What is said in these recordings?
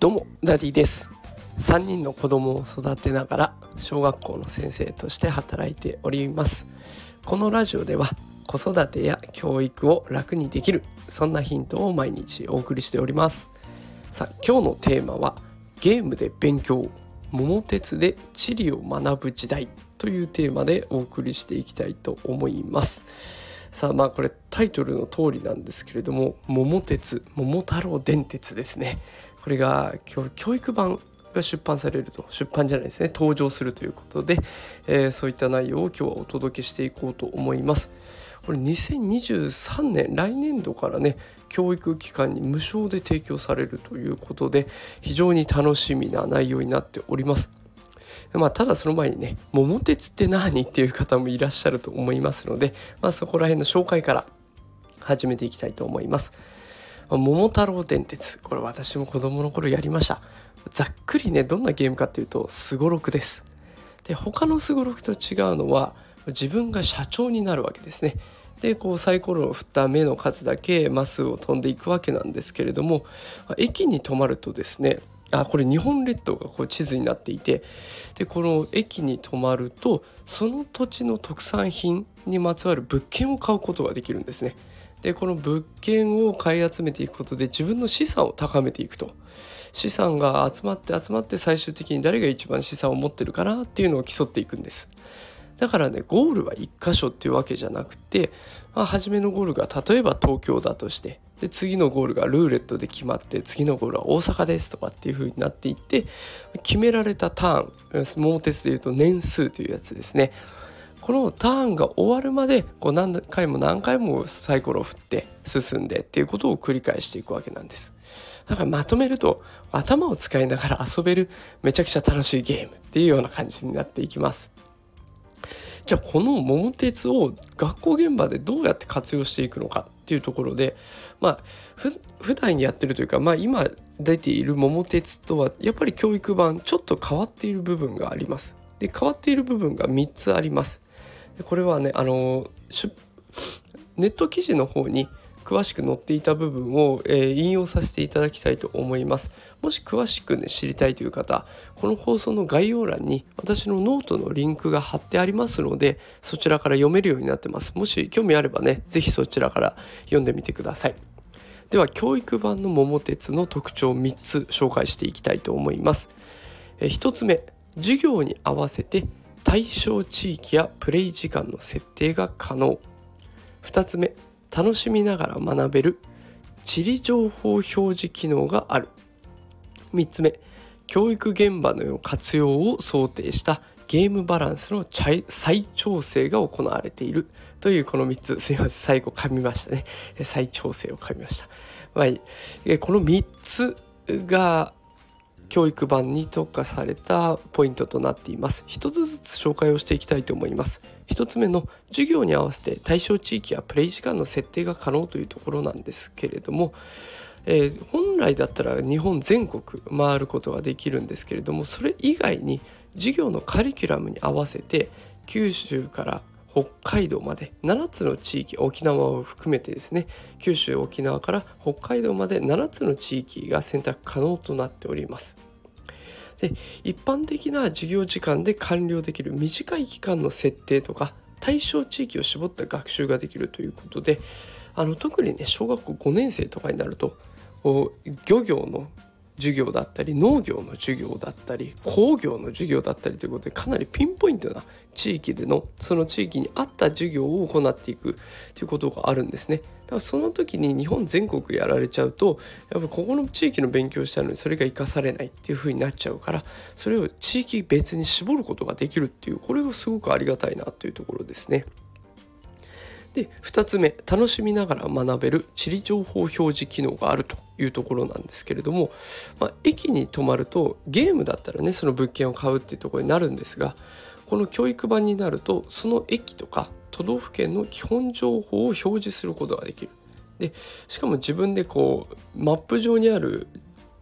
どうもダディです。3人の子供を育てながら小学校の先生として働いております。このラジオでは子育てや教育を楽にできるそんなヒントを毎日お送りしております。さあ今日のテーマはゲームで勉強桃鉄で地理を学ぶ時代というテーマでお送りしていきたいと思います。さあまあこれタイトルの通りなんですけれども「桃鉄桃太郎電鉄」ですね。これが今日教育版が出版されると出版じゃないですね登場するということで、えー、そういった内容を今日はお届けしていこうと思います。これ2023年来年度からね教育機関に無償で提供されるということで非常に楽しみな内容になっております。まあ、ただその前にね「桃鉄って何?」っていう方もいらっしゃると思いますので、まあ、そこら辺の紹介から始めていきたいと思います。桃太郎電鉄。これ私も子供の頃やりました。ざっくりねどんなゲームかっていうとすごろくです。で他のすごろくと違うのは自分が社長になるわけですね。でこうサイコロを振った目の数だけマスを飛んでいくわけなんですけれども駅に止まるとですねあこれ日本列島がこう地図になっていてでこの駅に泊まるとその土地の特産品にまつわる物件を買うことができるんですね。でこの物件を買い集めていくことで自分の資産を高めていくと資産が集まって集まって最終的に誰が一番資産を持ってるかなっていうのを競っていくんです。だからねゴールは1箇所っていうわけじゃなくて、まあ、初めのゴールが例えば東京だとしてで次のゴールがルーレットで決まって次のゴールは大阪ですとかっていう風になっていって決められたターン桃鉄でいうと年数というやつですねこのターンが終わるまでこう何回も何回もサイコロを振って進んでっていうことを繰り返していくわけなんです。だからまとめると頭を使いながら遊べるめちゃくちゃ楽しいゲームっていうような感じになっていきます。じゃあこの桃鉄を学校現場でどうやって活用していくのかっていうところでまあふ普段やってるというか、まあ、今出ている桃鉄とはやっぱり教育版ちょっと変わっている部分があります。で変わっている部分が3つあります。これはねあのネット記事の方に詳しく載っていた部分を、えー、引用させていただきたいと思います。もし詳しくね知りたいという方この放送の概要欄に私のノートのリンクが貼ってありますのでそちらから読めるようになってます。もし興味あればね是非そちらから読んでみてください。では教育版の桃鉄の特徴を3つ紹介していきたいと思います、えー、1つ目授業に合わせて対象地域やプレイ時間の設定が可能。2つ目楽しみながら学べる地理情報表示機能がある。3つ目教育現場の活用を想定したゲームバランスの再調整が行われている。というこの3つ。すいません。最後噛みましたね。再調整を噛みました、まあ、この3つが教育版に特化されたポイントとなっています。一つずつ紹介をしていきたいと思います。一つ目の授業に合わせて対象地域やプレイ時間の設定が可能というところなんですけれどもえー、本来だったら日本全国回ることができるんですけれどもそれ以外に授業のカリキュラムに合わせて九州から北海道まで7つの地域沖縄を含めてですね九州沖縄から北海道まで7つの地域が選択可能となっております。で一般的な授業時間で完了できる短い期間の設定とか対象地域を絞った学習ができるということであの特にね小学校5年生とかになると漁業の授業だったり農業の授業だったり工業の授業だったりということでかなりピンポイントな地域でのその地域に合った授業を行っていくということがあるんですね。だからその時に日本全国やられちゃうとやっぱここの地域の勉強したのにそれが生かされないっていう風になっちゃうからそれを地域別に絞ることができるっていうこれがすごくありがたいなというところですね。で2つ目楽しみながら学べる地理情報表示機能があるというところなんですけれども、まあ、駅に泊まるとゲームだったらねその物件を買うっていうところになるんですがこの教育版になるとその駅とか都道府県の基本情報を表示することができる。でしかも自分でこうマップ上にある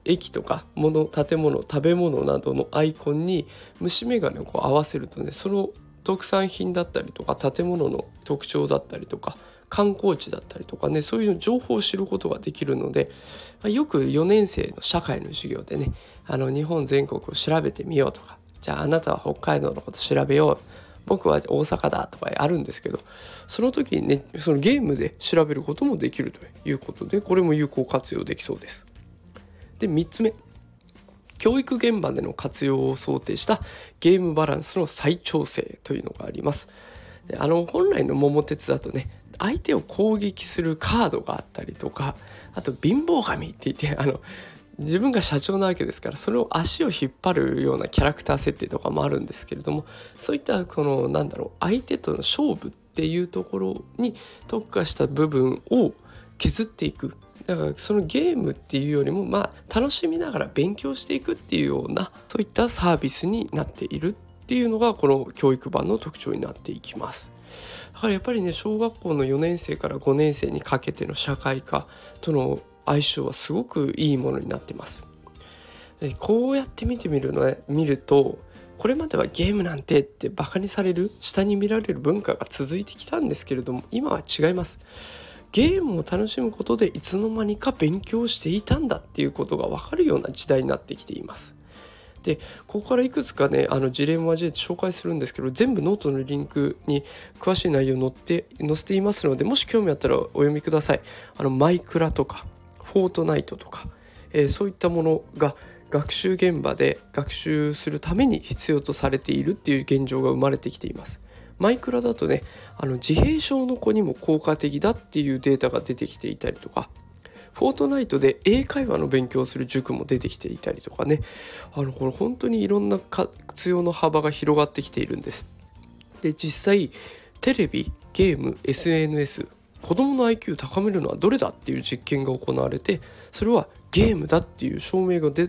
駅とか物建物食べ物などのアイコンに虫眼鏡をこう合わせるとねその特産品だったりとか建物の特徴だったりとか観光地だったりとかねそういう情報を知ることができるので、よく4年生の社会の授業でねあの日本全国を調べてみようとかじゃああなたは北海道のこと調べよう僕は大阪だとかあるんですけどその時にねそのゲームで調べることもできるということでこれも有効活用できそうです。で3つ目教育現場での活用を想定したゲームバランスの再調整というのがあります。であの本来の桃鉄だとね相手を攻撃するカードがあったりとかあと貧乏神って言ってあの自分が社長なわけですからそれを足を引っ張るようなキャラクター設定とかもあるんですけれどもそういったこのなんだろう相手との勝負っていうところに特化した部分を削っていくだからそのゲームっていうよりもまあ楽しみながら勉強していくっていうようなそういったサービスになっているっていうのがこの教育版の特徴になっていきます。だからやっぱりね小学校の4年生から5年生にかけての社会科との相性はすごくいいものになってます。でこうやって見てみるの、ね、見るとこれまではゲームなんてってバカにされる下に見られる文化が続いてきたんですけれども今は違います。ゲームを楽しむことでいつの間にか勉強していたんだっていうことが分かるような時代になってきています。でここからいくつかねあの事例も交えて紹介するんですけど全部ノートのリンクに詳しい内容載って載せていますのでもし興味あったらお読みください。あのマイクラとかフォートナイトとか、えー、そういったものが学習現場で学習するために必要とされているっていう現状が生まれてきています。マイクラだとねあの自閉症の子にも効果的だっていうデータが出てきていたりとかフォートナイトで英会話の勉強をする塾も出てきていたりとかねあのこれ本当にいろんな活用の幅が広がってきているんです。で実際テレビゲーム SNS 子どもの IQ を高めるのはどれだっていう実験が行われてそれはゲームだっていう証明が出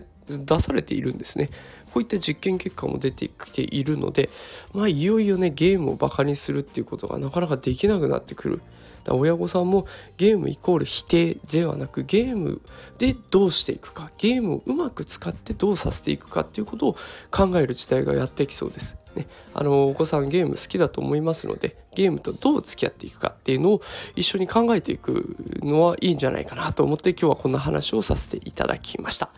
されているんですね。こういった実験結果も出てきているのでまあいよいよねゲームをバカにするっていうことがなかなかできなくなってくる。だ親御さんもゲームイコール否定ではなくゲームでどうしていくかゲームをうまく使ってどうさせていくかっていうことを考える時代がやってきそうです。ね、あのお子さんゲーム好きだと思いますのでゲームとどう付き合っていくかっていうのを一緒に考えていくのはいいんじゃないかなと思って今日はこんな話をさせていただきました。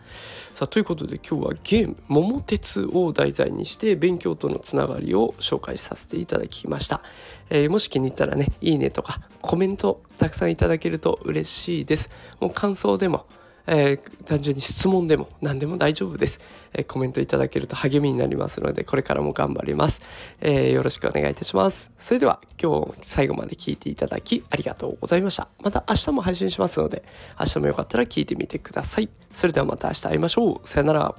さあということで今日はゲーム「桃鉄」を題材にして勉強とのつながりを紹介させていただきました。えー、もし気に入ったらねいいねとかコメントたくさんいただけると嬉しいです。もう感想でもえー、単純に質問でも何でも大丈夫です、えー、コメントいただけると励みになりますので、これからも頑張ります、えー、よろしくお願いいたします。それでは今日最後まで聞いていただきありがとうございました。また明日も配信しますので、明日もよかったら聞いてみてください。それではまた明日会いましょう。さよなら。